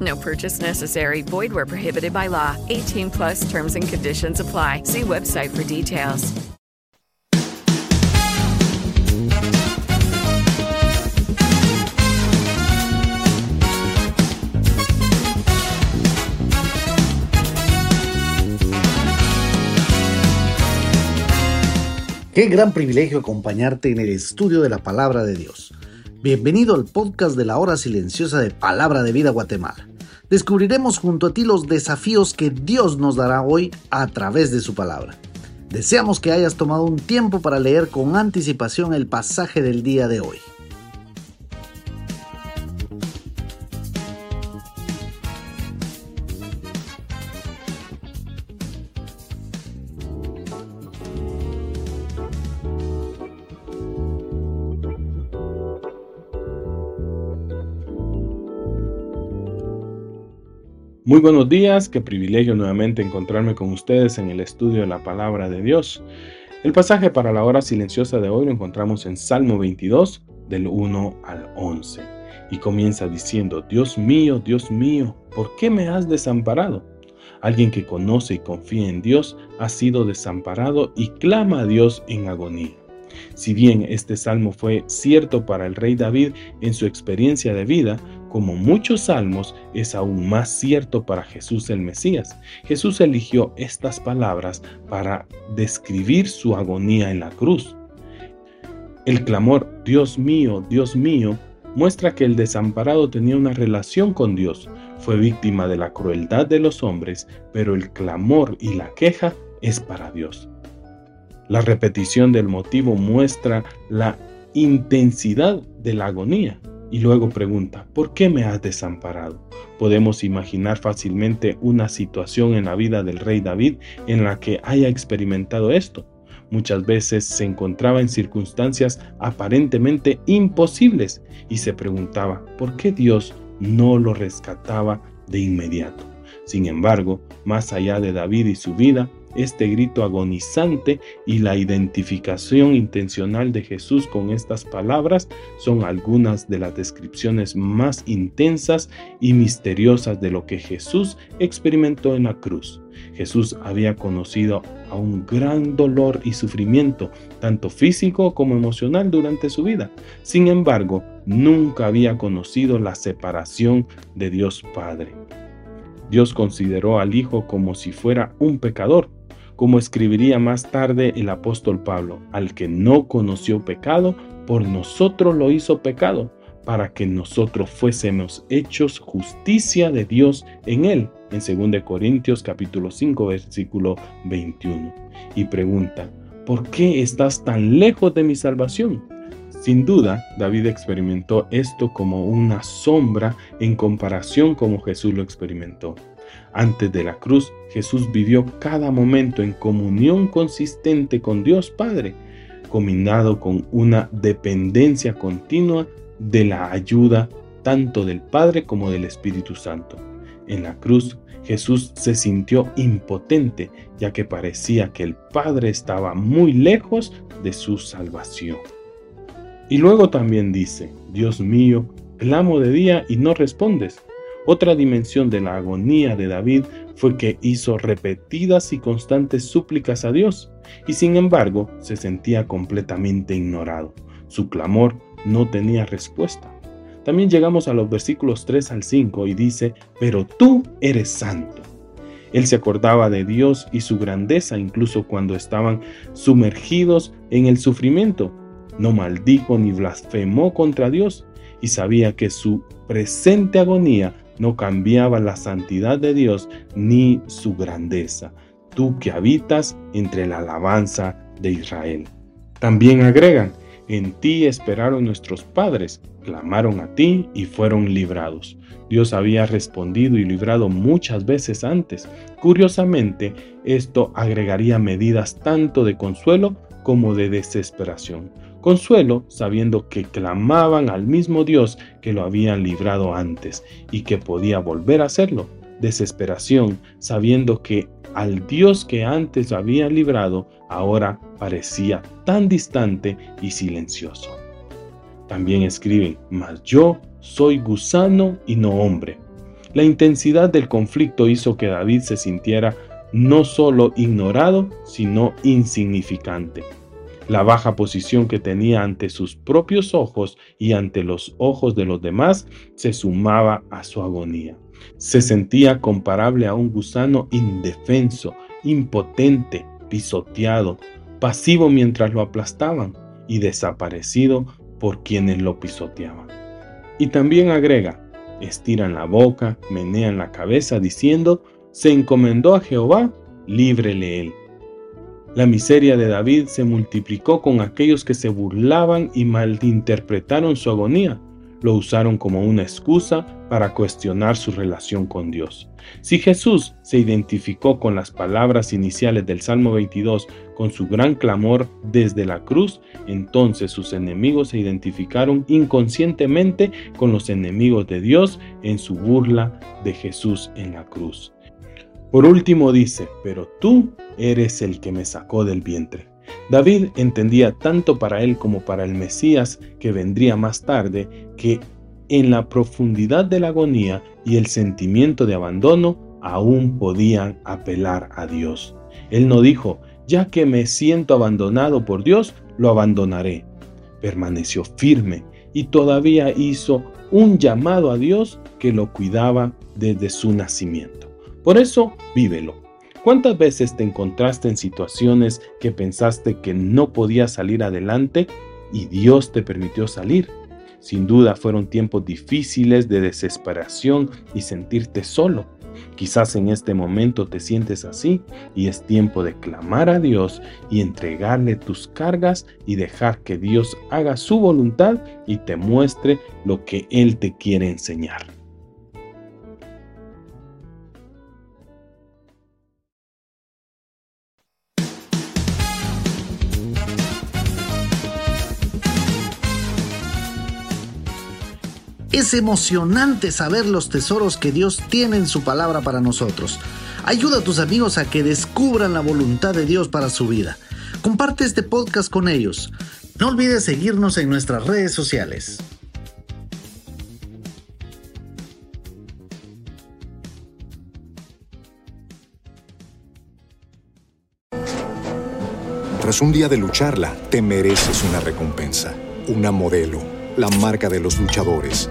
No purchase necessary. Void where prohibited by law. 18 plus terms and conditions apply. See website for details. Qué gran privilegio acompañarte en el estudio de la palabra de Dios. Bienvenido al podcast de la hora silenciosa de Palabra de Vida Guatemala. Descubriremos junto a ti los desafíos que Dios nos dará hoy a través de su palabra. Deseamos que hayas tomado un tiempo para leer con anticipación el pasaje del día de hoy. Muy buenos días, qué privilegio nuevamente encontrarme con ustedes en el estudio de la palabra de Dios. El pasaje para la hora silenciosa de hoy lo encontramos en Salmo 22, del 1 al 11, y comienza diciendo, Dios mío, Dios mío, ¿por qué me has desamparado? Alguien que conoce y confía en Dios ha sido desamparado y clama a Dios en agonía. Si bien este salmo fue cierto para el rey David en su experiencia de vida, como muchos salmos, es aún más cierto para Jesús el Mesías. Jesús eligió estas palabras para describir su agonía en la cruz. El clamor, Dios mío, Dios mío, muestra que el desamparado tenía una relación con Dios, fue víctima de la crueldad de los hombres, pero el clamor y la queja es para Dios. La repetición del motivo muestra la intensidad de la agonía. Y luego pregunta, ¿por qué me has desamparado? Podemos imaginar fácilmente una situación en la vida del rey David en la que haya experimentado esto. Muchas veces se encontraba en circunstancias aparentemente imposibles y se preguntaba, ¿por qué Dios no lo rescataba de inmediato? Sin embargo, más allá de David y su vida, este grito agonizante y la identificación intencional de Jesús con estas palabras son algunas de las descripciones más intensas y misteriosas de lo que Jesús experimentó en la cruz. Jesús había conocido a un gran dolor y sufrimiento, tanto físico como emocional durante su vida. Sin embargo, nunca había conocido la separación de Dios Padre. Dios consideró al Hijo como si fuera un pecador, como escribiría más tarde el apóstol Pablo, al que no conoció pecado, por nosotros lo hizo pecado, para que nosotros fuésemos hechos justicia de Dios en él, en 2 Corintios capítulo 5 versículo 21. Y pregunta, ¿por qué estás tan lejos de mi salvación? Sin duda, David experimentó esto como una sombra en comparación como Jesús lo experimentó. Antes de la cruz, Jesús vivió cada momento en comunión consistente con Dios Padre, combinado con una dependencia continua de la ayuda tanto del Padre como del Espíritu Santo. En la cruz, Jesús se sintió impotente, ya que parecía que el Padre estaba muy lejos de su salvación. Y luego también dice, Dios mío, clamo de día y no respondes, otra dimensión de la agonía de David fue que hizo repetidas y constantes súplicas a Dios, y sin embargo se sentía completamente ignorado. Su clamor no tenía respuesta. También llegamos a los versículos 3 al 5 y dice, pero tú eres santo. Él se acordaba de Dios y su grandeza incluso cuando estaban sumergidos en el sufrimiento. No maldijo ni blasfemó contra Dios y sabía que su presente agonía no cambiaba la santidad de Dios ni su grandeza. Tú que habitas entre la alabanza de Israel. También agregan, en ti esperaron nuestros padres, clamaron a ti y fueron librados. Dios había respondido y librado muchas veces antes. Curiosamente, esto agregaría medidas tanto de consuelo como de desesperación. Consuelo sabiendo que clamaban al mismo Dios que lo habían librado antes y que podía volver a hacerlo. Desesperación sabiendo que al Dios que antes lo había librado ahora parecía tan distante y silencioso. También escriben, mas yo soy gusano y no hombre. La intensidad del conflicto hizo que David se sintiera no solo ignorado, sino insignificante. La baja posición que tenía ante sus propios ojos y ante los ojos de los demás se sumaba a su agonía. Se sentía comparable a un gusano indefenso, impotente, pisoteado, pasivo mientras lo aplastaban y desaparecido por quienes lo pisoteaban. Y también agrega, estiran la boca, menean la cabeza diciendo, se encomendó a Jehová, líbrele él. La miseria de David se multiplicó con aquellos que se burlaban y malinterpretaron su agonía, lo usaron como una excusa para cuestionar su relación con Dios. Si Jesús se identificó con las palabras iniciales del Salmo 22 con su gran clamor desde la cruz, entonces sus enemigos se identificaron inconscientemente con los enemigos de Dios en su burla de Jesús en la cruz. Por último dice, pero tú eres el que me sacó del vientre. David entendía tanto para él como para el Mesías que vendría más tarde que en la profundidad de la agonía y el sentimiento de abandono aún podían apelar a Dios. Él no dijo, ya que me siento abandonado por Dios, lo abandonaré. Permaneció firme y todavía hizo un llamado a Dios que lo cuidaba desde su nacimiento. Por eso, vívelo ¿Cuántas veces te encontraste en situaciones que pensaste que no podías salir adelante y Dios te permitió salir? Sin duda fueron tiempos difíciles de desesperación y sentirte solo. Quizás en este momento te sientes así y es tiempo de clamar a Dios y entregarle tus cargas y dejar que Dios haga su voluntad y te muestre lo que Él te quiere enseñar. Es emocionante saber los tesoros que Dios tiene en su palabra para nosotros. Ayuda a tus amigos a que descubran la voluntad de Dios para su vida. Comparte este podcast con ellos. No olvides seguirnos en nuestras redes sociales. Tras un día de lucharla, te mereces una recompensa, una modelo, la marca de los luchadores